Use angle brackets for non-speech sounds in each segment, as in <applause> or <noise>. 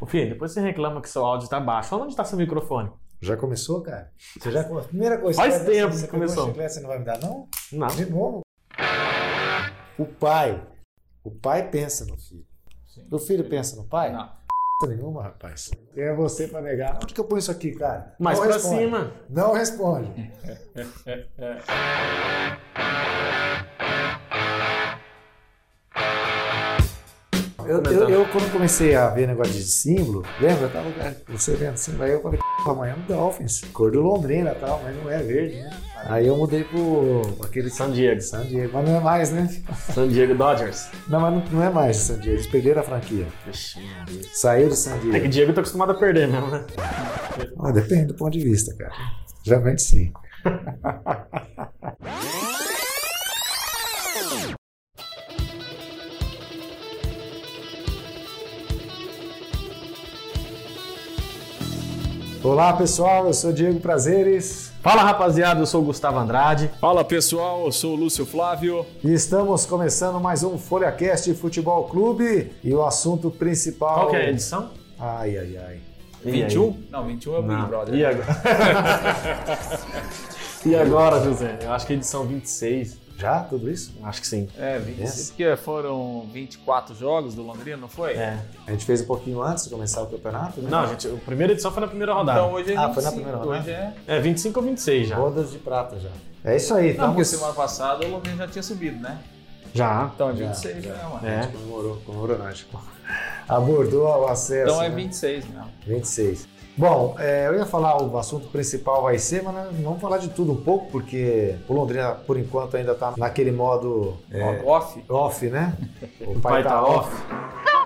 Ô, filho, depois você reclama que seu áudio tá baixo. Onde tá seu microfone? Já começou, cara? Você já começou? Primeira coisa. Faz tempo você que começou. chiclete, Você não vai me dar, não? Não. De novo? O pai. O pai pensa no filho. O filho pensa no pai? Não. Nenhuma, rapaz. É você pra negar? Onde que eu ponho isso aqui, cara? Mais Não pra responde. cima. Não responde. <laughs> Eu, eu, eu, quando comecei a ver negócio de símbolo, lembra? Eu tava você vendo símbolo, aí eu falei, amanhã é um Dolphins, cor do Londrina e tal, mas não é verde, né? Aí eu mudei pro aquele San Diego. San Diego, mas não é mais, né? <laughs> San Diego Dodgers. Não, mas não, não é mais San Diego, eles perderam a franquia. Maria. Saiu de San É que Diego. Diego tá acostumado a perder mesmo, né? Ah, depende do ponto de vista, cara. Geralmente sim. <laughs> Olá pessoal, eu sou Diego Prazeres Fala rapaziada, eu sou o Gustavo Andrade. Fala pessoal, eu sou o Lúcio Flávio. e estamos começando mais um FolhaCast Futebol Clube e o assunto principal. Qual que é a edição? Ai, ai, ai. E aí? 21? Não, 21 é o Big. Brother. E agora? <laughs> e agora, José? Eu acho que é edição 26. Já? Tudo isso? Acho que sim. É, 26, porque foram 24 jogos do Londrina, não foi? É. A gente fez um pouquinho antes de começar o campeonato, né? Não, gente, a primeira edição foi na primeira rodada. Então hoje é 25. Ah, foi na primeira rodada? Hoje é... É, 25 ou 26 já. Bodas de prata já. É isso aí, Não, porque estamos... semana passada o Londrina já tinha subido, né? Já. Então é Já, 26 já, já. mano. É. Comemorou, comemorou não, tipo, abordou o acesso. Então é né? 26 mesmo. 26. Bom, é, eu ia falar, o assunto principal vai ser, mas nós vamos falar de tudo um pouco, porque o Londrina, por enquanto, ainda está naquele modo é, Off. off, né? <laughs> O pai tá off. Ativar!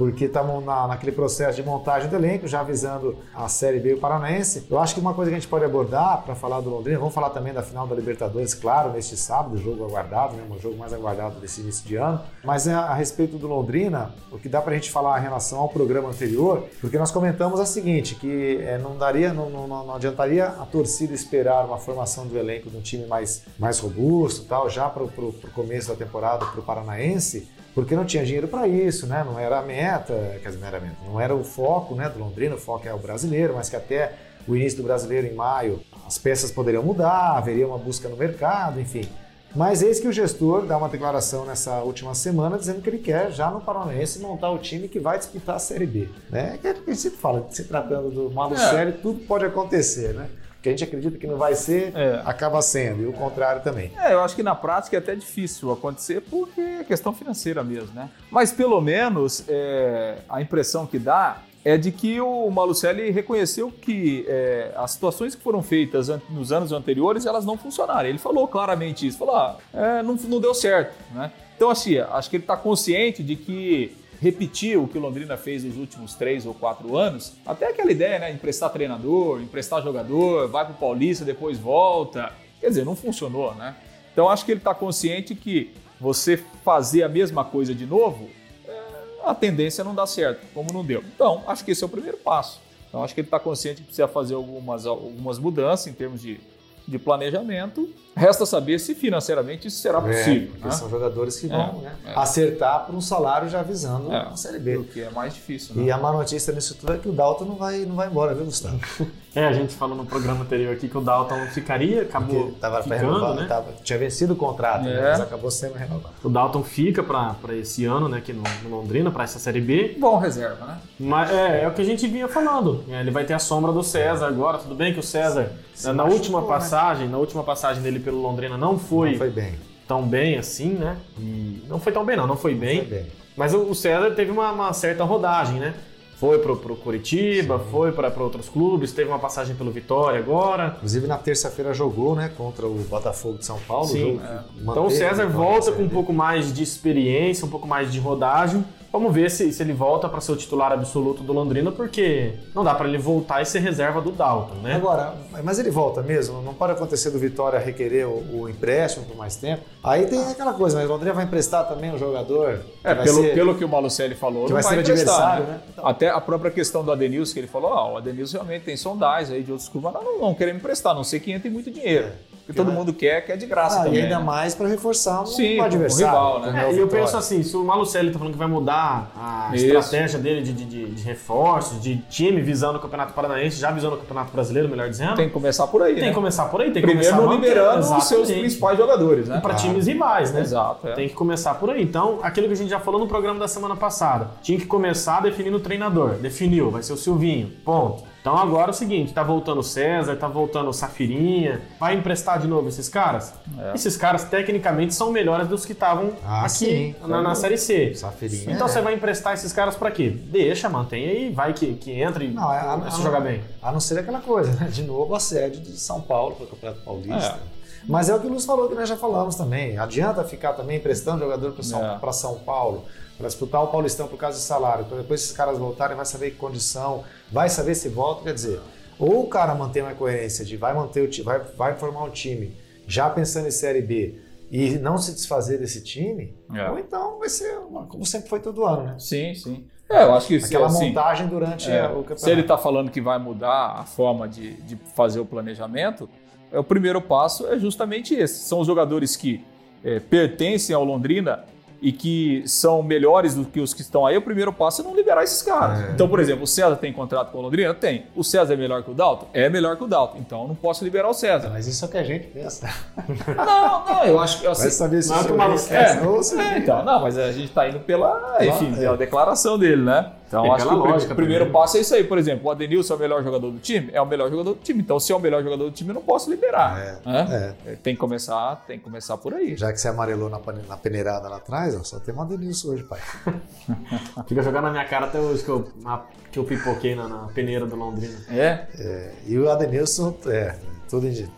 Porque estamos na, naquele processo de montagem do elenco, já avisando a Série B e o Paranaense. Eu acho que uma coisa que a gente pode abordar para falar do Londrina, vamos falar também da final da Libertadores, claro, neste sábado, jogo aguardado, né, o jogo mais aguardado desse início de ano. Mas é, a respeito do Londrina, o que dá para a gente falar em relação ao programa anterior, porque nós comentamos a seguinte, que é, não daria, não, não, não adiantaria a torcida esperar uma formação do elenco de um time mais, mais robusto, tal, já para o começo da temporada para o Paranaense, porque não tinha dinheiro para isso, né? Não era a meta, quer dizer, não era a meta, não era o foco, né, do Londrina, o foco é o brasileiro, mas que até o início do brasileiro em maio as peças poderiam mudar, haveria uma busca no mercado, enfim. Mas eis que o gestor dá uma declaração nessa última semana dizendo que ele quer já no Paranaense montar o time que vai disputar a Série B, né? Que a gente sempre fala, se tratando do Malu É. Tudo pode acontecer, né? Que a gente acredita que não vai ser, É. acaba sendo, e o contrário também. É, eu acho que na prática é até difícil acontecer porque é questão financeira mesmo, né? Mas pelo menos é, a impressão que dá é de que o Malucelli reconheceu que é, as situações que foram feitas nos anos anteriores elas não funcionaram. Ele falou claramente isso, falou, ah, é, não, não deu certo, né? Então assim, acho que ele está consciente de que repetir o que o Londrina fez nos últimos três ou quatro anos, até aquela ideia, né, emprestar treinador, emprestar jogador, vai pro Paulista, depois volta, quer dizer, não funcionou, né? Então acho que ele está consciente que você fazer a mesma coisa de novo, é, a tendência não dá certo, como não deu. Então acho que esse é o primeiro passo. Então acho que ele está consciente que precisa fazer algumas, algumas mudanças em termos de, de planejamento. Resta saber se financeiramente isso será possível. É, porque né? são jogadores que É, vão né, é. acertar por um salário já visando É. a Série B. O que é mais difícil. Né? E a má notícia nisso tudo é que o Dalton não vai, não vai embora, viu, Gustavo? <laughs> É, a gente falou no programa anterior aqui que o Dalton ficaria, acabou Porque tava ficando, renovar, né? tava- tinha vencido o contrato, né, É. mas acabou sendo renovado. O Dalton fica pra pra esse ano, né, aqui no, no Londrina, pra essa Série B. Bom reserva, né? Mas é, é o que a gente vinha falando. É, Ele vai ter a sombra do César agora. Tudo bem que o César, Se na machucou, última né? passagem, na última passagem dele pelo Londrina não foi, Não foi bem. tão bem assim, né? E não foi tão bem, não, não foi bem. Foi bem. Mas o César teve uma, uma certa rodagem, né? Foi pro, pro Curitiba, foi para outros clubes, teve uma passagem pelo Vitória agora. Inclusive na terça-feira jogou, né, contra o Botafogo de São Paulo. Sim, que Então o César volta com um pouco mais de experiência, um pouco mais de rodagem. Vamos ver se, se ele volta para ser o titular absoluto do Londrina, porque não dá para ele voltar e ser reserva do Dalton, né? Agora, mas ele volta mesmo? Não pode acontecer do Vitória requerer o, o empréstimo por mais tempo? Aí tem aquela coisa, mas o Londrina vai emprestar também um jogador que É, vai pelo, ser- pelo que o Malucelli falou, que não vai ser adversário, né? né? Então. Até a própria questão do Adenilson, que ele falou, ah, o Adenilson realmente tem sondagens aí de outros clubes, mas não, não queremos emprestar, a não sei que entre muito dinheiro. Que todo mundo quer, quer de graça Ah, também. e ainda né? mais para reforçar um Sim, um adversário. rival, né? é É, e eu penso assim, se o Malucelli tá falando que vai mudar a Isso. estratégia dele de, de, de, de reforços, de time visando o Campeonato Paranaense, já visando o Campeonato Brasileiro, melhor dizendo, Tem que começar por aí, tem né? que começar por aí, tem que Primeiro começar não mantendo, liberando os seus principais jogadores, né? Para times rivais, né? Exato, é. Tem que começar por aí. Então, aquilo que a gente já falou no programa da semana passada, tinha que começar definindo o treinador. Definiu, vai ser o Silvinho. Ponto. Então agora é o seguinte, tá voltando o César, tá voltando o Safirinha, vai emprestar de novo esses caras? É. Esses caras tecnicamente são melhores dos que estavam Ah, aqui sim. na, na Série C. Safirinha, Então é. você vai emprestar esses caras pra quê? Deixa, mantém aí, vai que, que entra e Não, é, a, começa a a- jogar bem. A não ser aquela coisa, né? De novo, assédio de São Paulo para o Campeonato Paulista. É. Mas é o que o Luiz falou, que nós já falamos também. Adianta ficar também emprestando jogador para São, É. São Paulo, para disputar o Paulistão por causa de salário. Então, depois esses caras voltarem, vai saber que condição, vai saber se volta. Quer dizer, ou o cara mantém uma coerência de vai manter o time, vai, vai formar um time já pensando em Série B e não se desfazer desse time, É. ou então vai ser uma- como sempre foi todo ano, né? Sim, sim. É, eu acho que Aquela assim, montagem durante É, o campeonato. se ele está falando que vai mudar a forma de, de fazer o planejamento, é, o primeiro passo é justamente esse. São os jogadores que é, pertencem ao Londrina e que são melhores do que os que estão aí. O primeiro passo é não liberar esses caras. É. Então, por exemplo, o César tem contrato com o Londrina? Tem. O César é melhor que o Dalton? É melhor que o Dalton. Então, eu não posso liberar o César. Mas isso é o que a gente pensa. <laughs> Não, não, eu acho que assim, Vai saber se não é se- É, então, não, mas a gente tá indo pela, enfim, é. pela declaração dele, né? Então, É acho que pela o prim- lógica primeiro também. passo é isso aí. Por exemplo, o Adenilson é o melhor jogador do time? É o melhor jogador do time. Então, se é o melhor jogador do time, eu não posso liberar. né? É. Tem que começar, tem que começar por aí. Já que você amarelou na, pane- na peneirada lá atrás, ó, só tem uma Denilson hoje, pai. <laughs> Fica jogando na minha cara até hoje que eu, na- que eu pipoquei na, na peneira do Londrina. É? É, e o Adenilson, é, tudo indi-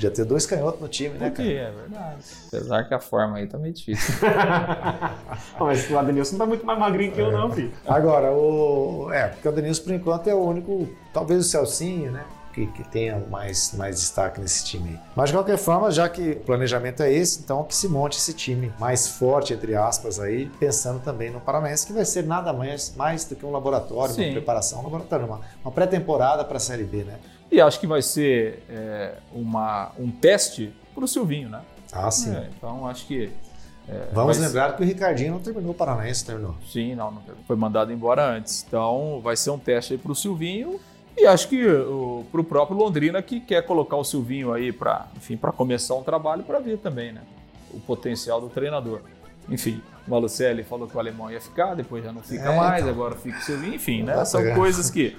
podia ter dois canhotos no time, né, cara? é verdade. Apesar que a forma aí tá meio difícil. <laughs> Não, mas o Adenilson não tá muito mais magrinho que eu, não, filho. Agora, o. É, porque o Adenilson, por enquanto, é o único, talvez o Celcinho, né? Que, que tenha mais, mais destaque nesse time aí. Mas de qualquer forma, já que o planejamento é esse, então que se monte esse time mais forte, entre aspas, aí, pensando também no Paranaense, que vai ser nada mais, mais do que um laboratório, Sim. uma preparação, um laboratório, uma, uma pré-temporada para a Série B, né? E acho que vai ser é, uma, um teste pro Silvinho, né? Ah, sim. É, então, acho que. é, Vamos lembrar que o Ricardinho não terminou o Paranaense, terminou. Sim, não, não foi mandado embora antes. Então vai ser um teste aí para o Silvinho e acho que para o próprio Londrina que quer colocar o Silvinho aí para, enfim, para começar um trabalho para ver também, né? O potencial do treinador. Enfim, o Malucelli falou que o alemão ia ficar, depois já não fica É, mais, então. agora fica o Silvinho, enfim, né? São coisas que,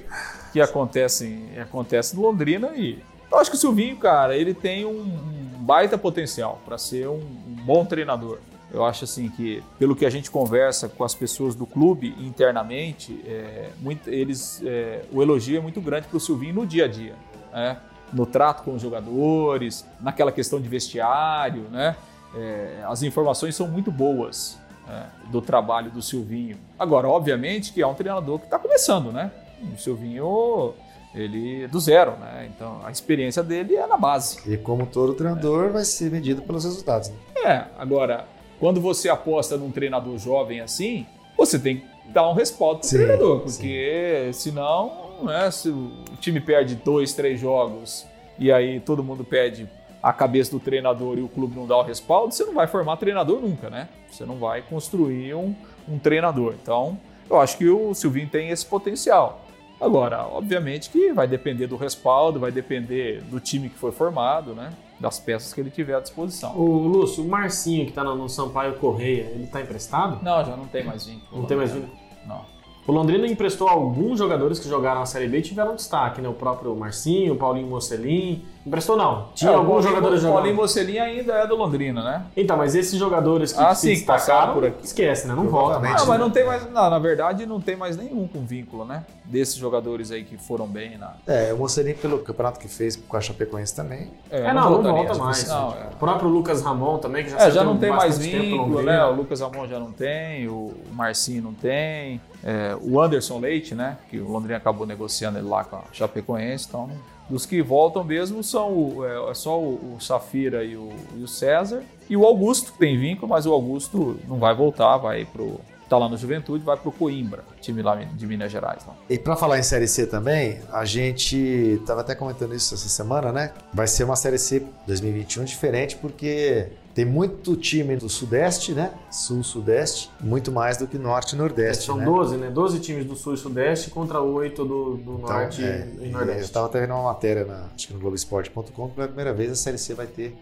que acontecem, acontecem no Londrina e eu acho que o Silvinho, cara, ele tem um, um baita potencial para ser um, um bom treinador. Eu acho assim que, pelo que a gente conversa com as pessoas do clube internamente, é, muito- eles, é, o elogio é muito grande para o Silvinho no dia a dia, né? no trato com os jogadores, naquela questão de vestiário, né? É, as informações são muito boas é, do trabalho do Silvinho. Agora, obviamente que é um treinador que está começando, né? O Silvinho, ele é do zero, né? Então a experiência dele é na base. E como todo treinador, vai ser medido pelos resultados. Né? É, agora, quando você aposta num treinador jovem assim, você tem que dar um respaldo pro Sim, treinador, porque senão, né, se o time perde dois, três jogos e aí todo mundo pede a cabeça do treinador e o clube não dá o respaldo, você não vai formar treinador nunca, né? Você não vai construir um, um treinador. Então, eu acho que o Silvinho tem esse potencial. Agora, obviamente que vai depender do respaldo, vai depender do time que foi formado, né? Das peças que ele tiver à disposição. O Lúcio, o Marcinho que tá no, Sampaio Correia, ele tá emprestado? Não, já não tem mais vínculo. Não tem mais vínculo? Não. O Londrina emprestou alguns jogadores que jogaram na Série B e tiveram destaque, né? O próprio Marcinho, o Paulinho Mocelin. Emprestou não. Tinha É, o alguns jogadores O jogando. Paulinho Mocelin ainda é do Londrina, né? Então, mas esses jogadores que Ah, se sim, destacaram, por aqui. esquece, né? Não volta mais. Não, mas não tem mais. Não, na verdade, não tem mais nenhum com vínculo, né? Desses jogadores aí que foram bem na. É, o Mocelin, pelo campeonato que fez com a Chapecoense também, É, não, não voltaria. volta mais. Não, O é. próprio Lucas Ramon também, que já É, já não tem mais vínculo, né? O Lucas Amon já não tem, o Marcinho não tem, é, o Anderson Leite, né? Que o Londrina acabou negociando ele lá com a Chapecoense, então dos que voltam mesmo são o, é, é só o, o Safira e o, e o César e o Augusto que tem vínculo, mas o Augusto não vai voltar, vai pro está lá no Juventude, vai para o Coimbra, time lá de Minas Gerais. Lá. E para falar em Série C também, a gente estava até comentando isso essa semana, né? Vai ser uma Série C 2021 diferente porque tem muito time do Sudeste, né? Sul-Sudeste, muito mais do que Norte e Nordeste. São né? 12, né? 12 times do Sul e Sudeste contra 8 do, do Então, Norte é, e Eu Nordeste. estava até vendo uma matéria, na, acho que no Globoesporte.com, que pela primeira vez a Série C vai ter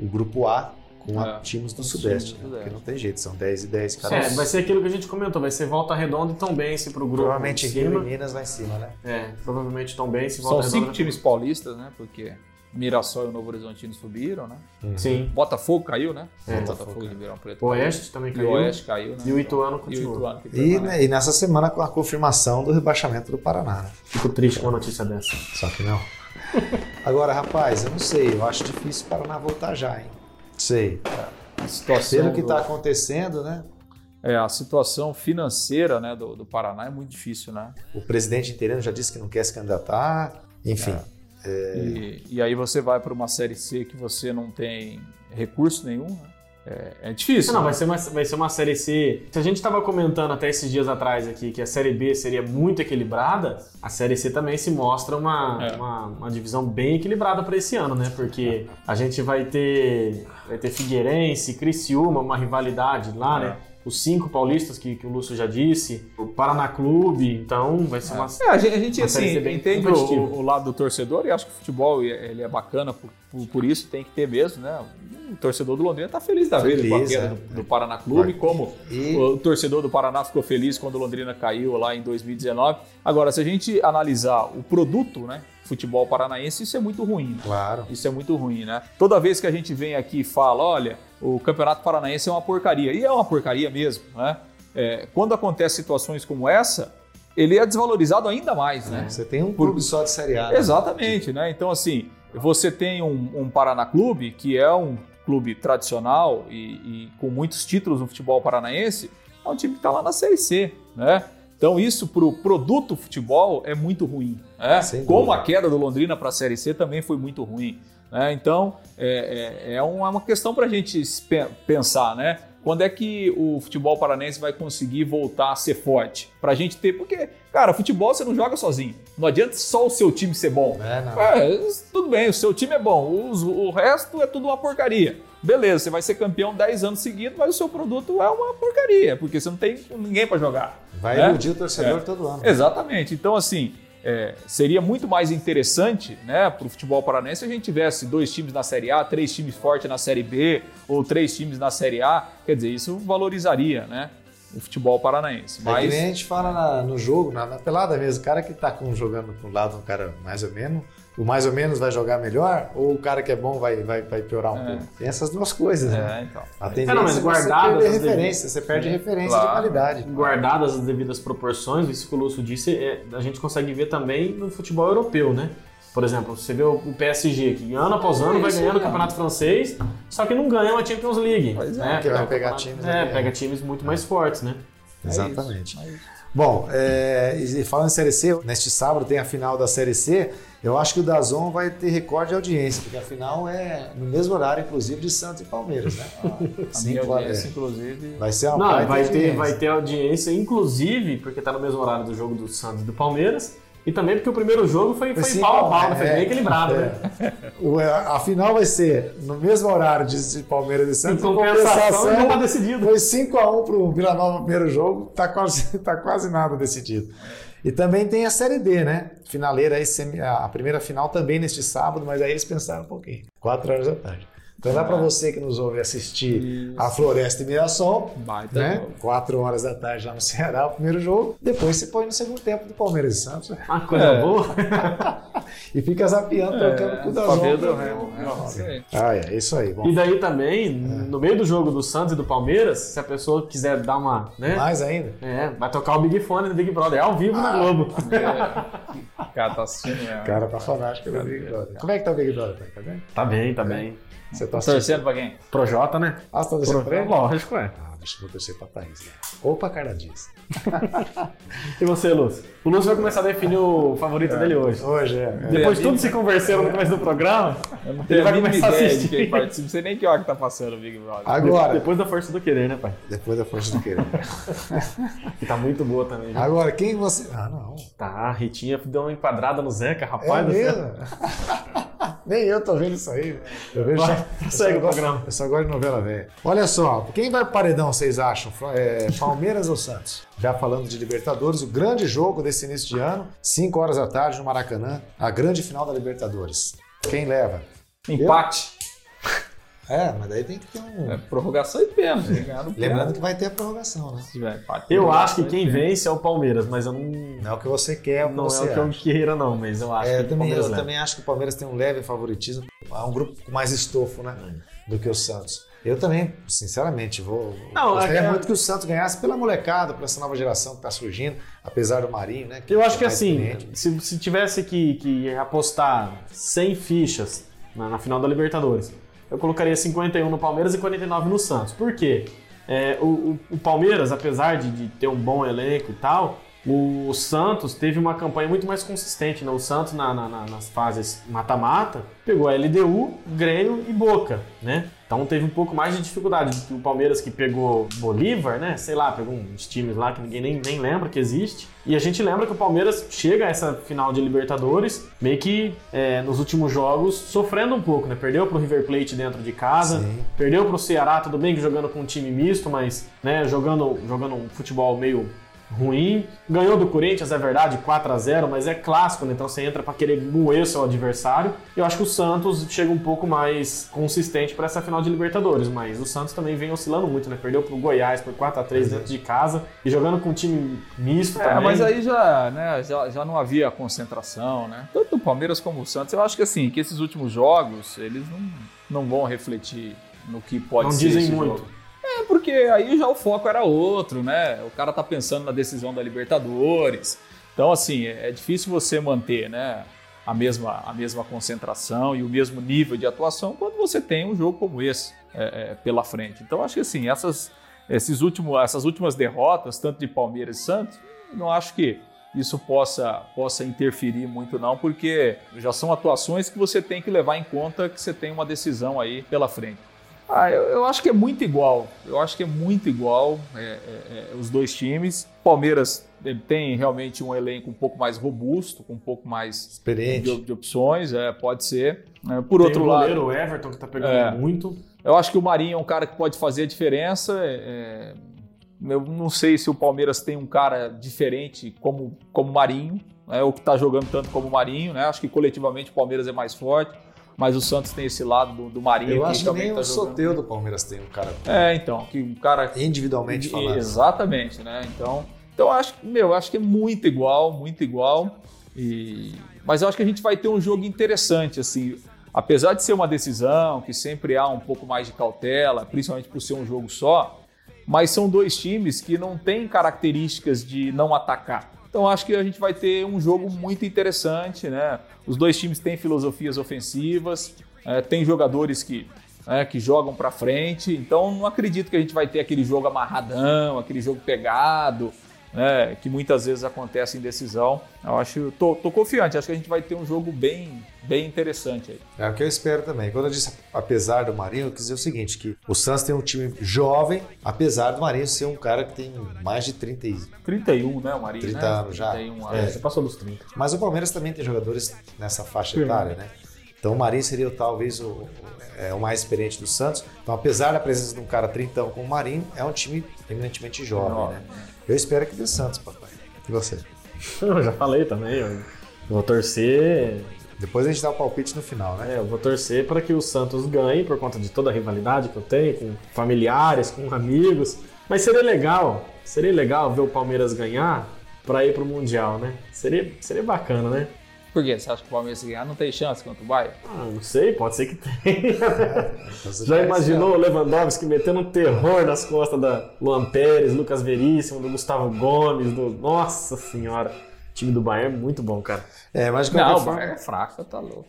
o grupo A com a- É, times do Sudeste, times do né? Porque não tem jeito, são 10 e 10 cada É, vai ser aquilo que a gente comentou, vai ser Volta Redonda e Tombense pro grupo Provavelmente Rio e Minas lá em cima, né? É, provavelmente Tombense e São Volta cinco Redonda. times paulistas, né? Porque Mirassol e o Novo Horizontino subiram, né? Sim. Botafogo caiu, né? É. Botafogo e Ribeirão Preto. O Oeste também E caiu. o Oeste caiu, né? E o Ituano E o continua. Ituano que E, permanece. né, e nessa semana com a confirmação do rebaixamento do Paraná, né? Fico triste com uma notícia dessa. Só que não. Agora, rapaz, eu não sei, eu acho difícil o Paraná voltar já, hein? Sei. A situação Pelo que do- está acontecendo, né? É, a situação financeira né, do, do Paraná é muito difícil, né? O presidente interino já disse que não quer se candidatar. Enfim, É. E, e aí você vai para uma Série C que você não tem recurso nenhum, né? É, é difícil. Não, né? vai ser, uma, vai ser uma Série C. Se a gente estava comentando até esses dias atrás aqui que a Série B seria muito equilibrada, a Série C também se mostra uma, É. uma, uma divisão bem equilibrada para esse ano, né? Porque a gente vai ter, vai ter Figueirense, Criciúma, uma rivalidade lá, É. né? Os cinco paulistas que, que o Lúcio já disse, o Paraná Clube, então vai ser uma. É, a gente, a gente, assim, entende o, o lado do torcedor e acho que o futebol ele é bacana por, por, por isso, tem que ter mesmo, né? O torcedor do Londrina tá feliz da vida com a queda é. do, do Paraná Clube, como E- o torcedor do Paraná ficou feliz quando o Londrina caiu lá em 2019. Agora, se a gente analisar o produto, né? Futebol paranaense, isso é muito ruim. né? claro. Isso é muito ruim, né? Toda vez que a gente vem aqui e fala, olha, o Campeonato Paranaense é uma porcaria, e é uma porcaria mesmo, né? É, quando acontecem situações como essa, ele é desvalorizado ainda mais, né? Você tem um Por- clube só de Série A. né? Exatamente, né? Então, assim, você tem um, um Paraná Clube, que é um clube tradicional e, e com muitos títulos no futebol paranaense, é um time que está lá na Série C, né? Então, isso para o produto futebol é muito ruim. Né? Como a queda do Londrina para a Série C também foi muito ruim. né? Então, é, é, é uma questão para a gente pensar, né? Quando é que o futebol paranense vai conseguir voltar a ser forte? Pra gente ter. Porque, cara, futebol você não joga sozinho. Não adianta só o seu time ser bom. É. É, tudo bem, o seu time é bom, os- o resto é tudo uma porcaria. Beleza, você vai ser campeão 10 anos seguidos, mas o seu produto é uma porcaria, porque você não tem ninguém para jogar. Vai né? iludir o torcedor É. todo ano. Exatamente. Então, assim, é, seria muito mais interessante né, para o futebol paranense se a gente tivesse dois times na Série A, três times fortes na Série B, ou três times na Série A. Quer dizer, isso valorizaria né, o futebol paranaense. É que Mas nem a gente fala na- no jogo, na, na pelada mesmo, o cara que tá com, jogando com um lado, um cara mais ou menos, o mais ou menos vai jogar melhor, ou o cara que é bom vai, vai, vai piorar um É. pouco. Tem essas duas coisas, né? É, então. A tendência não, mas é você guardadas perder as referência, devidas- você perde É, referência claro. de qualidade. Guardadas as devidas proporções, isso que o Lúcio disse, é, a gente consegue ver também no futebol europeu, né? Por exemplo, você vê o o PSG, que ano após ano vai Isso, ganhando o é. campeonato francês, só que não ganha uma Champions League. Pois é, né? porque vai o pegar times É, ali, pega é. times muito mais fortes, né? Exatamente. É isso. Bom, é, e falando em Série C, neste sábado tem a final da Série C. Eu acho que o Dazon vai ter recorde de audiência, porque a final é no mesmo horário, inclusive, de Santos e Palmeiras, né? A minha Cinco horas, é. inclusive. Vai ser uma Não, vai ter, audiência. vai ter audiência, inclusive, porque tá no mesmo horário do jogo do Santos e do Palmeiras, e também porque o primeiro jogo foi, foi Sim, pau a pau, né? foi é, bem equilibrado, né? <laughs> é. O- a final vai ser no mesmo horário de, de Palmeiras e Em Santos. compensação, não tá decidido. Foi 5x1 pro Vila Nova no primeiro jogo, tá quase, <laughs> tá quase nada decidido. E também tem a Série D, né? Finaleira a primeira final também neste sábado, mas aí eles pensaram um pouquinho. 4 horas da tarde. Então dá para você que nos ouve assistir a Floresta e Mirassol, Baita né? jogo. 4 horas da tarde lá no Ceará, o primeiro jogo. Depois você põe no segundo tempo do Palmeiras e Santos. Uma coisa É. boa. <laughs> E fica zapeando, trocando com o da pra ver Zon. do Remo. É, isso aí. Ah, é isso aí. Bom, E daí também, no meio do jogo do Santos e do Palmeiras, se a pessoa quiser dar uma, né? mais ainda. É, vai tocar o Big Fone do Big Brother ao vivo na Globo. É. O cara tá assistindo mesmo. O cara tá fanático pelo Big Brother. Como é que tá o Big Brother? Tá bem? Tá bem, tá bem. Você tá assistindo? torcendo pra quem? Projota, né? Ah, você tá torcendo pra ele? Lógico, é. Ah, deixa eu torcer pra Thaís. Né? Ou pra Carla Dias. <laughs> E você, Lúcio? O Lúcio vai começar a definir o favorito dele hoje. Hoje é. é. Depois de tudo se converseram no começo do <laughs> programa, Eu Ele vai começar a de assistir. quem participa. Não sei nem que hora que tá passando o Big Brother. Agora, depois da força do querer, né, pai? depois da força do querer. Que <laughs> tá muito boa também. Né? Agora, quem você. Ah, não. Tá, a Ritinha deu uma enquadrada no Zeca, É rapaz do céu. mesmo? <laughs> Nem eu tô vendo isso aí. Eu vejo Vai, só, segue o programa. Eu só gosto de novela velha. Olha só, quem vai pro paredão, vocês acham? É, Palmeiras ou Santos? Já falando de Libertadores, o grande jogo desse início de ano, 5 horas da tarde no Maracanã, a grande final da Libertadores. Quem leva? Empate. É, mas daí tem que ter um. É, prorrogação e pênalti. que no Lembrando que vai ter a prorrogação, né? Se tiver empate, Eu acho que quem pênalti. vence é o Palmeiras, mas eu não. Não é o que você quer, é o que Não é o que eu acha. queira, não, mas eu acho É, que eu o também, Palmeiras eu leva. também acho que o Palmeiras tem um leve favoritismo. É um grupo com mais estofo, né? Do que o Santos. Eu também, sinceramente, vou. Não, gostaria é que- muito que o Santos ganhasse pela molecada, por essa nova geração que está surgindo, apesar do Marinho, né? Eu acho que é mais assim, se, se tivesse que, que apostar 100 fichas na, na final da Libertadores, eu colocaria 51 no Palmeiras e 49 no Santos. Por quê? É, o, o- o Palmeiras, apesar de, de ter um bom elenco e tal, o Santos teve uma campanha muito mais consistente. Né? O Santos, na- na- na- nas fases mata-mata, pegou a LDU, Grêmio e Boca, né? Então teve um pouco mais de dificuldade. O Palmeiras que pegou Bolívar, né? Sei lá, pegou uns times lá que ninguém nem, nem lembra que existe. E a gente lembra que o Palmeiras chega a essa final de Libertadores meio que é, nos últimos jogos sofrendo um pouco, né? Perdeu pro River Plate dentro de casa, Sim. perdeu pro Ceará, tudo bem que jogando com um time misto, mas né, jogando, jogando um futebol meio ruim. Ganhou do Corinthians, é verdade, 4 a 0 mas é clássico, né? Então você entra para querer moer o seu adversário. Eu acho que o Santos chega um pouco mais consistente para essa final de Libertadores, mas o Santos também vem oscilando muito, né? Perdeu pro Goiás por 4 a 3 dentro de casa e jogando com um time misto É, também. mas aí já, né, já, já não havia concentração, né? Tanto do Palmeiras como o Santos. Eu acho que assim, que esses últimos jogos, eles não, não vão refletir no que pode Não ser dizem esse muito. jogo. É, porque aí já o foco era outro, né? O cara tá pensando na decisão da Libertadores. Então, assim, é é difícil você manter, né? A mesma, a mesma concentração e o mesmo nível de atuação quando você tem um jogo como esse é, é, pela frente. Então, acho que assim, essas, esses últimos, essas últimas derrotas, tanto de Palmeiras e Santos, não acho que isso possa, possa interferir muito, não, porque já são atuações que você tem que levar em conta que você tem uma decisão aí pela frente. Ah, eu, eu acho que é muito igual. Eu acho que é muito igual é, é, é, os dois times. Palmeiras tem realmente um elenco um pouco mais robusto, com um pouco mais Experiente. de, de opções, é, pode ser. É, por Tem outro o lado, o Everton que tá pegando É. muito. eu acho que o Marinho é um cara que pode fazer a diferença. é, eu não sei se o Palmeiras tem um cara diferente como como o Marinho, né, ou que está jogando tanto como o Marinho. Né? Acho que coletivamente o Palmeiras é mais forte, mas o Santos tem esse lado do, do Marinho Eu que acho que também nem tá o sorteio do Palmeiras tem um cara É, então, que um cara individualmente falando. Exatamente, né? Então, então eu acho, que- meu, eu acho que é muito igual, muito igual. E... Mas eu acho que a gente vai ter um jogo interessante, assim. Apesar de ser uma decisão, que sempre há um pouco mais de cautela, principalmente por ser um jogo só, mas são dois times que não têm características de não atacar. Então acho que a gente vai ter um jogo muito interessante, né? Os dois times têm filosofias ofensivas, é, tem jogadores que, né, que jogam para frente. Então não acredito que a gente vai ter aquele jogo amarradão, aquele jogo pegado, né, que muitas vezes acontece em decisão. Eu acho, tô, tô confiante. Acho que a gente vai ter um jogo bem, bem interessante aí. É o que eu espero também. Quando eu disse apesar do Marinho, eu quis dizer o seguinte, que o Santos tem um time jovem, apesar do Marinho ser um cara que tem mais de 30 e... 31, né, Marinho? 30 né? anos já. 31 É. anos. Você passou dos 30. Mas o Palmeiras também tem jogadores nessa faixa etária, né? Então o Marinho seria talvez o, o- é, o mais experiente do Santos. Então, apesar da presença de um cara trintão como o Marinho, é um time eminentemente jovem, Jovem, né? Eu espero que dê Santos, papai. E você? <laughs> Eu já falei também, eu vou torcer Depois a gente dá o palpite no final, né? É, eu vou torcer para que o Santos ganhe por conta de toda a rivalidade que eu tenho com familiares, com amigos. Mas seria legal, seria legal ver o Palmeiras ganhar para ir pro Mundial, né? Seria, seria bacana, né? Por quê? Você acha que o Palmeiras se ganhar não tem chance contra o Bayern? Ah, não sei, pode ser que tenha. <laughs> Já conhece, imaginou o Lewandowski metendo um terror nas costas da Luan Pérez, Lucas Veríssimo, do Gustavo Gomes, do. Nossa senhora! O time do Bayern é muito bom, cara. É, mas de qualquer Não, o forma- Bayern é fraco, tá louco.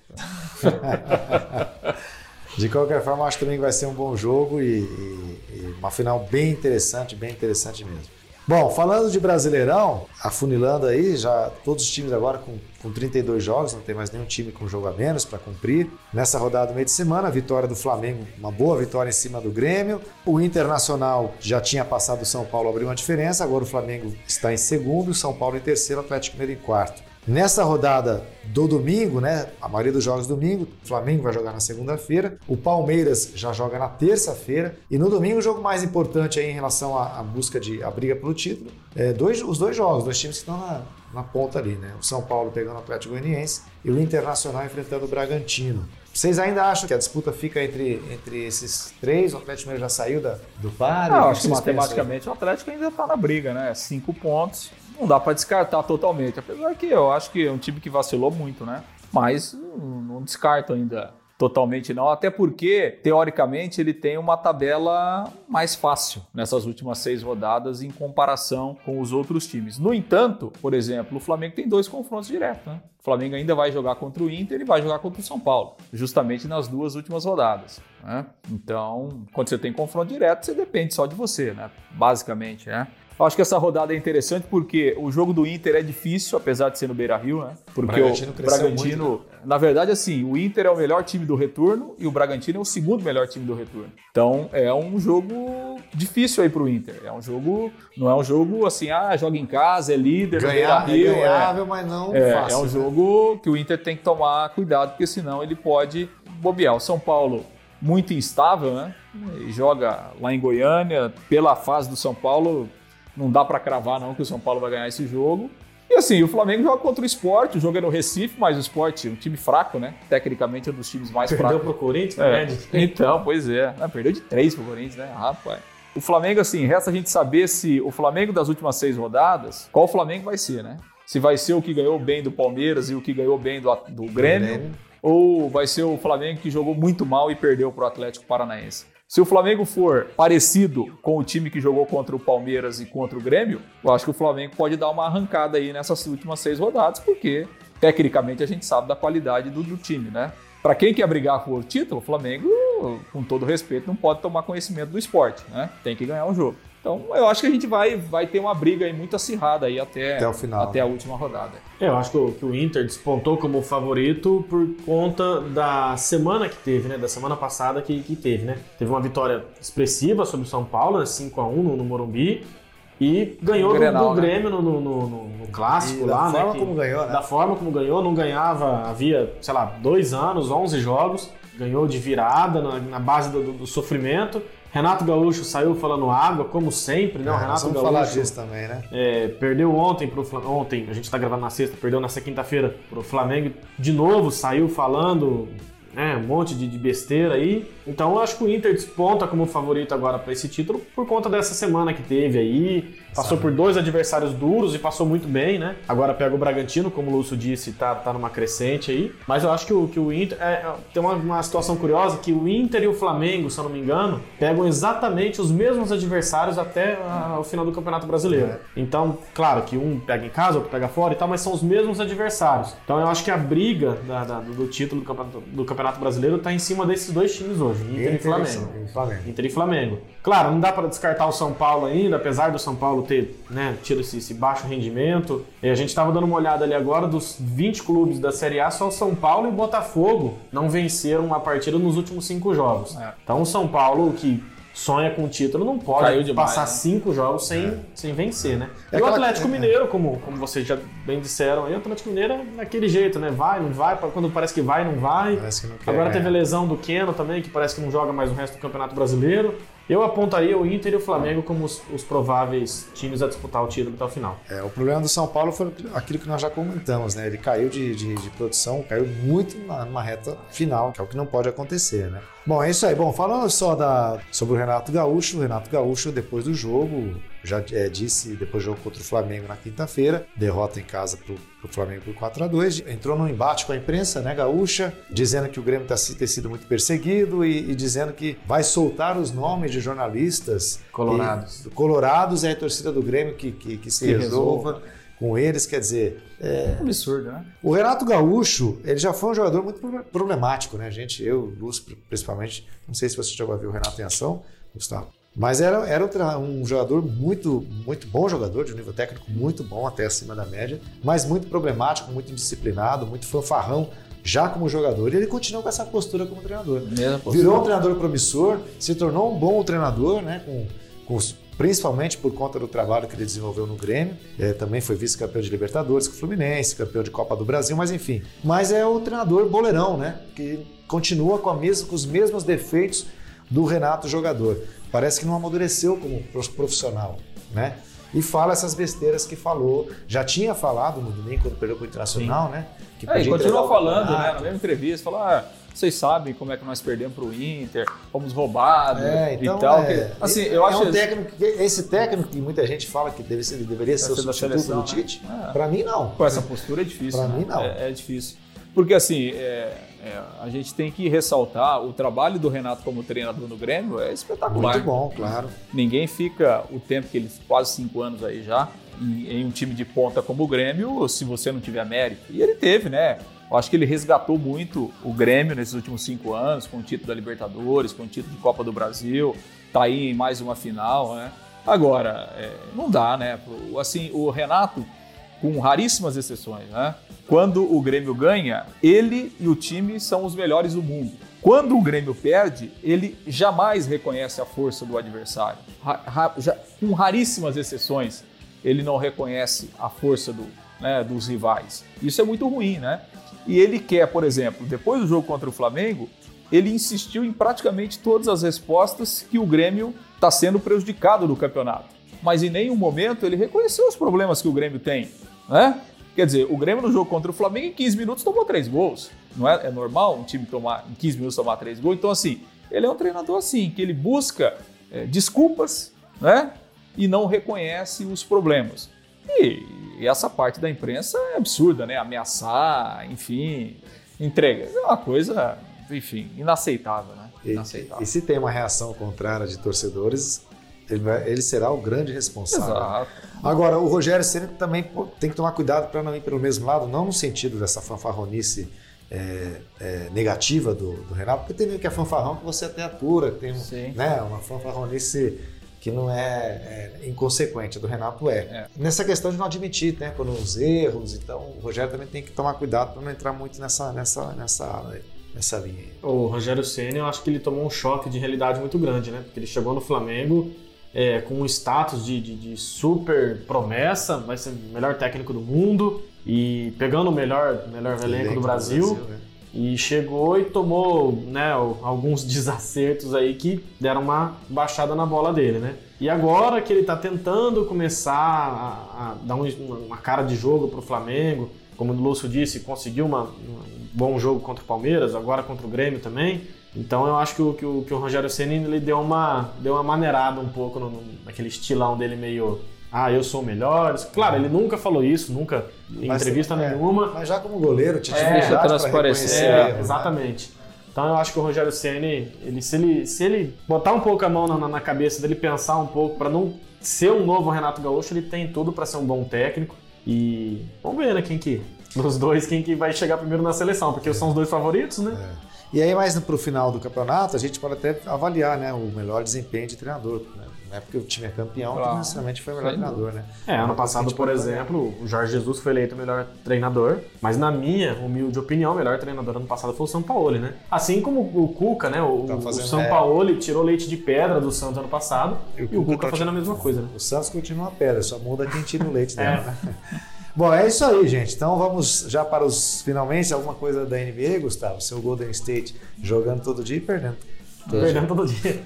<laughs> De qualquer forma, acho também que vai ser um bom jogo e, e, e uma final bem interessante, bem interessante mesmo. Bom, falando de Brasileirão, afunilando aí, já todos os times agora com, com 32 jogos, não tem mais nenhum time com jogo a menos para cumprir. Nessa rodada do meio de semana, a vitória do Flamengo, uma boa vitória em cima do Grêmio. O Internacional já tinha passado o São Paulo, abriu uma diferença, agora o Flamengo está em segundo, o São Paulo em terceiro, o Atlético Mineiro em quarto. Nessa rodada do domingo, né? A maioria dos jogos domingo, o Flamengo vai jogar na segunda-feira, o Palmeiras já joga na terça-feira e no domingo o jogo mais importante aí em relação à, à busca de a briga pelo título, é dois, os dois jogos, dois times que estão na, na ponta ali, né? O São Paulo pegando o Atlético Goianiense e o Internacional enfrentando o Bragantino. Vocês ainda acham que a disputa fica entre, entre esses três? O Atlético Mineiro já saiu da, do par? Não, acho que matematicamente o Atlético ainda está na briga, né? Cinco pontos não dá para descartar totalmente. Apesar que eu acho que é um time que vacilou muito, né? Mas não descarto ainda totalmente não, até porque, teoricamente, ele tem uma tabela mais fácil nessas últimas seis rodadas em comparação com os outros times. No entanto, por exemplo, o Flamengo tem dois confrontos diretos, né? O Flamengo ainda vai jogar contra o Inter e vai jogar contra o São Paulo, justamente nas duas últimas rodadas. Né? Então, quando você tem confronto direto, você depende só de você, né? Basicamente, né? Acho que essa rodada é interessante porque o jogo do Inter é difícil, apesar de ser no Beira Rio, né? Porque o Bragantino, o Bragantino muito, né? na verdade, assim, o Inter é o melhor time do retorno e o Bragantino é o segundo melhor time do retorno. Então é um jogo difícil aí pro Inter. É um jogo, não é um jogo assim, ah, joga em casa, é líder, Ganhar, Beira Rio. É ganhável, é, mas não é, fácil. É um né? jogo que o Inter tem que tomar cuidado, porque senão ele pode bobear. O São Paulo muito instável, né? E joga lá em Goiânia, pela fase do São Paulo, não dá para cravar não que o São Paulo vai ganhar esse jogo. E assim, o Flamengo joga contra o Sport, o jogo é no Recife, mas o Sport é um time fraco, né? Tecnicamente é um dos times mais perdeu fracos. Perdeu pro Corinthians, é. né? Então, pois é. Não, perdeu de três pro Corinthians, né? Rapaz. O Flamengo, assim, resta a gente saber se o Flamengo das últimas seis rodadas, qual Flamengo vai ser, né? Se vai ser o que ganhou bem do Palmeiras e o que ganhou bem do, do Grêmio, Grêmio, ou vai ser o Flamengo que jogou muito mal e perdeu pro Atlético Paranaense. Se o Flamengo for parecido com o time que jogou contra o Palmeiras e contra o Grêmio, eu acho que o Flamengo pode dar uma arrancada aí nessas últimas seis rodadas, porque tecnicamente a gente sabe da qualidade do, do time, né? Para quem quer brigar por título, o Flamengo, com todo respeito, não pode tomar conhecimento do esporte, né? Tem que ganhar um jogo. Então, eu acho que a gente vai, vai ter uma briga aí muito acirrada aí até, até, o final. até a última rodada. É, eu acho que o, que o, Inter despontou como favorito por conta da semana que teve, né? Da semana passada que, que teve, né? Teve uma vitória expressiva sobre o São Paulo, né? 5x1 no, no Morumbi. E ganhou Grenal, do, do, né? Grêmio no, no, no, no clássico e lá, da né? forma como ganhou, né? Da forma como ganhou, não ganhava, havia, sei lá, dois anos, 11 jogos. Ganhou de virada na, na base do, do sofrimento. Renato Gaúcho saiu falando água, como sempre, né? É, o Renato vamos Gaúcho. falar disso também, né? É, perdeu ontem pro Flamengo. Ontem, a gente tá gravando na sexta, perdeu nessa quinta-feira pro Flamengo. De novo, saiu falando né, um monte de, de besteira aí. Então eu acho que o Inter desponta como favorito agora para esse título por conta dessa semana que teve aí. Passou Sabe. por dois adversários duros e passou muito bem, né? Agora pega o Bragantino, como o Lúcio disse, tá, tá numa crescente aí. Mas eu acho que o, que o Inter. É, tem uma, uma situação curiosa que o Inter e o Flamengo, se eu não me engano, pegam exatamente os mesmos adversários até a, o final do Campeonato Brasileiro. É. Então, claro que um pega em casa, outro pega fora e tal, mas são os mesmos adversários. Então eu acho que a briga da, da, do título do Campeonato, do Campeonato Brasileiro tá em cima desses dois times hoje, Inter, Inter e Flamengo. Flamengo. Inter e Flamengo. Claro, não dá para descartar o São Paulo ainda, apesar do São Paulo ter né, tido esse, esse baixo rendimento. E a gente estava dando uma olhada ali agora dos 20 clubes da Série A, só o São Paulo e o Botafogo não venceram uma partida nos últimos cinco jogos. É. Então o São Paulo, que sonha com o título, não pode demais, passar né? cinco jogos sem, é. sem vencer, né? É e o Atlético é. Mineiro, como, como vocês já bem disseram, aí, o Atlético Mineiro é daquele jeito, né? Vai, não vai, quando parece que vai, não vai. Não Agora teve a lesão do Keno também, que parece que não joga mais o resto do Campeonato Brasileiro. Eu apontaria o Inter e o Flamengo como os, os, prováveis times a disputar o título até o final. É, o problema do São Paulo foi aquilo que nós já comentamos, né? Ele caiu de, de, de produção, caiu muito na, numa reta final, que é o que não pode acontecer, né? Bom, é isso aí. Bom, falando só da, sobre o Renato Gaúcho, o Renato Gaúcho, depois do jogo, já é, disse, depois do jogo contra o Flamengo na quinta-feira, derrota em casa para o Flamengo por 4 a 2 entrou num embate com a imprensa, né, gaúcha, dizendo que o Grêmio está ter sido muito perseguido e, e, dizendo que vai soltar os nomes de jornalistas colorados, e, colorados é a torcida do Grêmio que, que, que se que resolva. resolva com eles, quer dizer. É um absurdo, né? O Renato Gaúcho, ele já foi um jogador muito problemático, né, gente? Eu, Lúcio, principalmente, não sei se você a ver o Renato em ação, Gustavo. Mas era, era um jogador muito, muito bom jogador, de um nível técnico muito bom, até acima da média, mas muito problemático, muito indisciplinado, muito fanfarrão já como jogador. E ele continuou com essa postura como treinador. Virou um treinador promissor, se tornou um bom treinador, né? Com, com principalmente por conta do trabalho que ele desenvolveu no Grêmio. É, também foi vice-campeão de Libertadores com o Fluminense, campeão de Copa do Brasil, mas enfim. Mas é o treinador boleirão, né? Que continua com, mesma, com os mesmos defeitos do Renato jogador. Parece que não amadureceu como profissional, né? E fala essas besteiras que falou. Já tinha falado no domingo, quando perdeu para o Internacional, Sim. né? Que é, continua falando, né? Na mesma entrevista, falar. Vocês sabem como é que nós perdemos para o Inter, fomos roubados é, então, e tal. É, que, assim, eu é acho um técnico, esse técnico que muita gente fala que deve ser, deveria ser o substituto seleção, do Tite, né? para mim não. Com essa postura é difícil. Para né? mim não. É, é difícil. Porque assim, é, é, a gente tem que ressaltar o trabalho do Renato como treinador no Grêmio é espetacular. Muito bom, claro. Ninguém fica o tempo que ele quase cinco anos aí já em, em, um time de ponta como o Grêmio se você não tiver mérito. E ele teve, né? Eu acho que ele resgatou muito o Grêmio nesses últimos cinco anos, com o título da Libertadores, com o título de Copa do Brasil, tá aí em mais uma final, né? Agora, é, não dá, né? Assim, o Renato, com raríssimas exceções, né? Quando o Grêmio ganha, ele e o time são os melhores do mundo. Quando o Grêmio perde, ele jamais reconhece a força do adversário. Ra ra já, com raríssimas exceções, ele não reconhece a força do, né, dos rivais. Isso é muito ruim, né? E ele quer, por exemplo, depois do jogo contra o Flamengo, ele insistiu em praticamente todas as respostas que o Grêmio está sendo prejudicado no campeonato. Mas em nenhum momento ele reconheceu os problemas que o Grêmio tem. Né? Quer dizer, o Grêmio no jogo contra o Flamengo em 15 minutos tomou três gols. Não é, é normal um time tomar em 15 minutos tomar três gols? Então, assim, ele é um treinador assim, que ele busca é, desculpas né? e não reconhece os problemas. E, e, essa parte da imprensa é absurda, né? Ameaçar, enfim, entrega. É uma coisa, enfim, inaceitável, né? Inaceitável. E, e se tem uma reação contrária de torcedores, ele, vai, ele será o grande responsável. Exato. Agora, o Rogério Ceni também tem que tomar cuidado para não ir pelo mesmo lado, não no sentido dessa fanfarronice é, é, negativa do, do, Renato, porque tem meio que a fanfarrão que você até atura, tem né, uma fanfarronice que não é, é inconsequente, do Renato é. é. Nessa questão de não admitir, né, quando os erros, então o Rogério também tem que tomar cuidado para não entrar muito nessa, nessa, nessa, nessa linha. O Rogério Ceni, eu acho que ele tomou um choque de realidade muito grande, né? Porque ele chegou no Flamengo é, com um status de, de, de, super promessa, vai ser o melhor técnico do mundo e pegando o melhor, melhor elenco, elenco do Brasil. Do Brasil né? E chegou e tomou né, alguns <laughs> desacertos aí que deram uma baixada na bola dele, né? E agora que ele está tentando começar a, a dar um, uma cara de jogo para o Flamengo, como o Lúcio disse, conseguiu uma, um bom jogo contra o Palmeiras, agora contra o Grêmio também. Então eu acho que o, que o, que o Rogério Senna ele deu uma, deu uma maneirada um pouco no, naquele estilão dele meio. Ah, eu sou o melhor. Claro, ele nunca falou isso, nunca em mas, entrevista é, nenhuma. Mas já como goleiro, tinha é, transparecer. É, né? exatamente. Então eu acho que o Rogério Ceni, ele se ele se ele botar um pouco a mão na, na cabeça dele, pensar um pouco para não ser um novo Renato Gaúcho, ele tem tudo para ser um bom técnico. E vamos ver, né, quem que dos dois quem que vai chegar primeiro na seleção, porque são os dois favoritos, né? É. E aí, mais para o final do campeonato, a gente pode até avaliar né, o melhor desempenho de treinador. Né? Não é porque o time é campeão claro. que necessariamente foi o melhor treinador, né? É, ano passado, por exemplo, o Jorge Jesus foi eleito o melhor treinador, mas na minha humilde opinião, o melhor treinador ano passado foi o São Paulo, né? Assim como o Cuca, né? O, tá fazendo, o São é... Paulo tirou leite de pedra do Santos ano passado e o, e o Cuca, tá fazendo a mesma coisa, né? O Santos continua a pedra, só muda quem tira o leite <laughs> dela, é. né? Bom, é isso aí, gente. Então vamos já para os finalmente alguma coisa da NBA, Gustavo. Seu Golden State jogando todo dia e perdendo. Todo perdendo todo dia.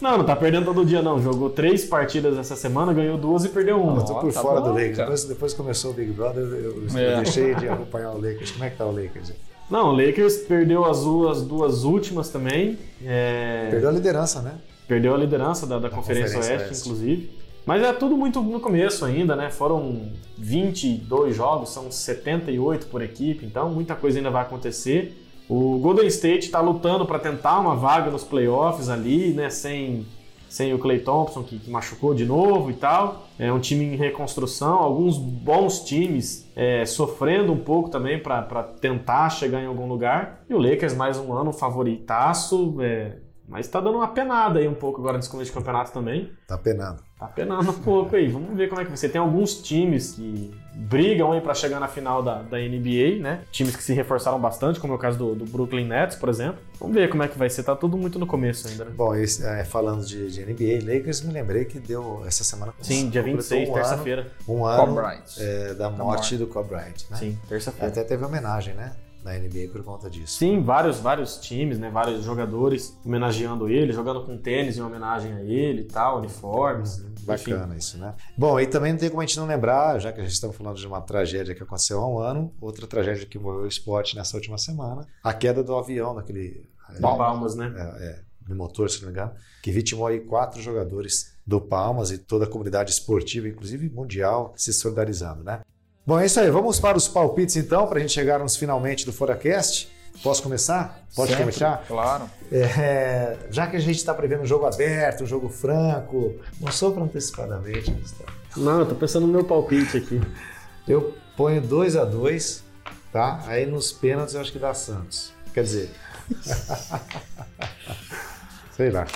Não, não tá perdendo todo dia, não. Jogou três partidas essa semana, ganhou duas e perdeu uma. Eu tô por tá fora bom, do Lakers. Depois, depois começou o Big Brother, eu, é. eu deixei de acompanhar o Lakers. Como é que tá o Lakers? Não, o Lakers perdeu as duas, duas últimas também. É... Perdeu a liderança, né? Perdeu a liderança da, da, da Conferência, Conferência Oeste, Oeste, inclusive. Mas é tudo muito no começo ainda, né? Foram 22 jogos, são 78 por equipe, então muita coisa ainda vai acontecer. O Golden State está lutando para tentar uma vaga nos playoffs ali, né? Sem, sem o Clay Thompson, que, que machucou de novo e tal. É um time em reconstrução, alguns bons times é, sofrendo um pouco também para tentar chegar em algum lugar. E o Lakers, mais um ano, favoritaço. É, mas tá dando uma penada aí um pouco agora nesse começo de campeonato também. Tá penando. Tá penando um pouco aí. Vamos ver como é que vai ser. Tem alguns times que brigam aí para chegar na final da, da NBA, né? Times que se reforçaram bastante, como é o caso do, do, Brooklyn Nets, por exemplo. Vamos ver como é que vai ser. Tá tudo muito no começo ainda, né? Bom, esse, é, falando de, de, NBA, Lakers, me lembrei que deu essa semana. Sim, dia 26, um terça-feira. Um ano é, da morte do Kobe Bryant, né? Sim, terça-feira. Até teve homenagem, né? Na NBA por conta disso. Sim, vários, vários times, né? Vários jogadores homenageando ele, jogando com tênis em homenagem a ele e tal, uniformes. Uhum, bacana enfim. isso, né? Bom, e também não tem como a gente não lembrar, já que a gente está falando de uma tragédia que aconteceu há um ano, outra tragédia que envolveu o esporte nessa última semana, a queda do avião daquele... Palmas, né? É, é, no motor, se não me engano, que vitimou aí quatro jogadores do Palmas e toda a comunidade esportiva, inclusive mundial, se solidarizando, né? Bom, é isso aí. Vamos para os palpites então, para a gente chegarmos finalmente do ForaCast. Posso começar? Pode Sempre, começar? Claro. É, já que a gente está prevendo um jogo aberto, um jogo franco, não sopra antecipadamente, Gustavo. Não, eu tô pensando no meu palpite aqui. <laughs> Eu ponho 2 a 2 tá? Aí nos pênaltis eu acho que dá Santos. Quer dizer. <laughs> Sei lá.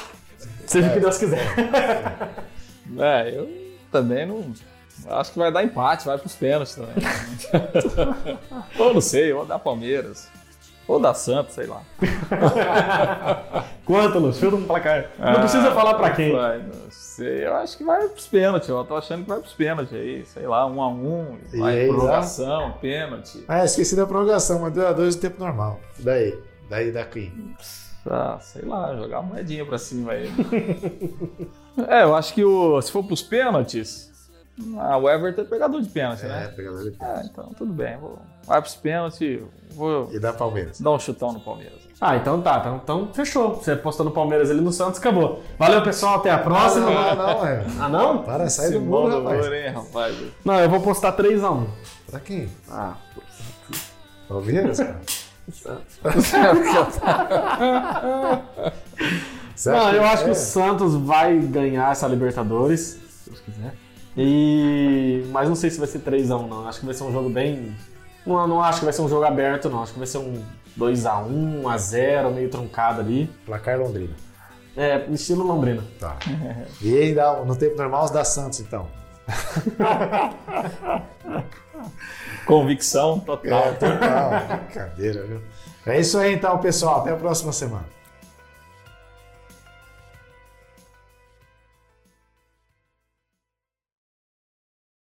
Seja o que Deus quiser. <laughs> É, eu também não Acho que vai dar empate, vai pros pênaltis também. <laughs> ou não sei, ou dar Palmeiras. Ou da Santos, sei lá. <laughs> Quanto, Lúcio? Chuta um placar. Não ah, precisa falar pra quem. Vai, não sei. Eu acho que vai pros pênaltis. Eu tô achando que vai pros pênaltis aí. Sei lá, um a um. Vai aí, prorrogação, pênalti. Ah, esqueci da prorrogação, mas 2 a 2 no tempo normal. Daí. Daí daqui. Ah, sei lá, jogar uma moedinha pra cima aí. <laughs> é, eu acho que o, se for pros pênaltis, ah, o Everton é pegador de pênalti, é, né? É, pegador de pênalti. É, então tudo bem. Vou... Vai pros pênaltis, vou. E dá Palmeiras. Dar um chutão no Palmeiras. Ah, então tá, então, então fechou. Você apostou no Palmeiras ali no Santos, acabou. Valeu, pessoal, até a próxima. Ah, não, não, é. Ah, não? Para, sai do muro, rapaz. Hein, rapaz. Não, eu vou postar 3x1. Pra quem? Ah, Palmeiras, cara? <laughs> não, eu acho é? que o Santos vai ganhar essa Libertadores, se Deus quiser. E... Mas não sei se vai ser 3x1, não. Acho que vai ser um jogo bem. Não, não acho que vai ser um jogo aberto, não. Acho que vai ser um 2x1, 1x0, meio truncado ali. Placar Londrina. É, estilo Londrina. Tá. <laughs> E aí, no tempo normal, os da Santos, então. <laughs> Convicção total. É, total. Brincadeira, viu? É isso aí, então, pessoal. Até a próxima semana.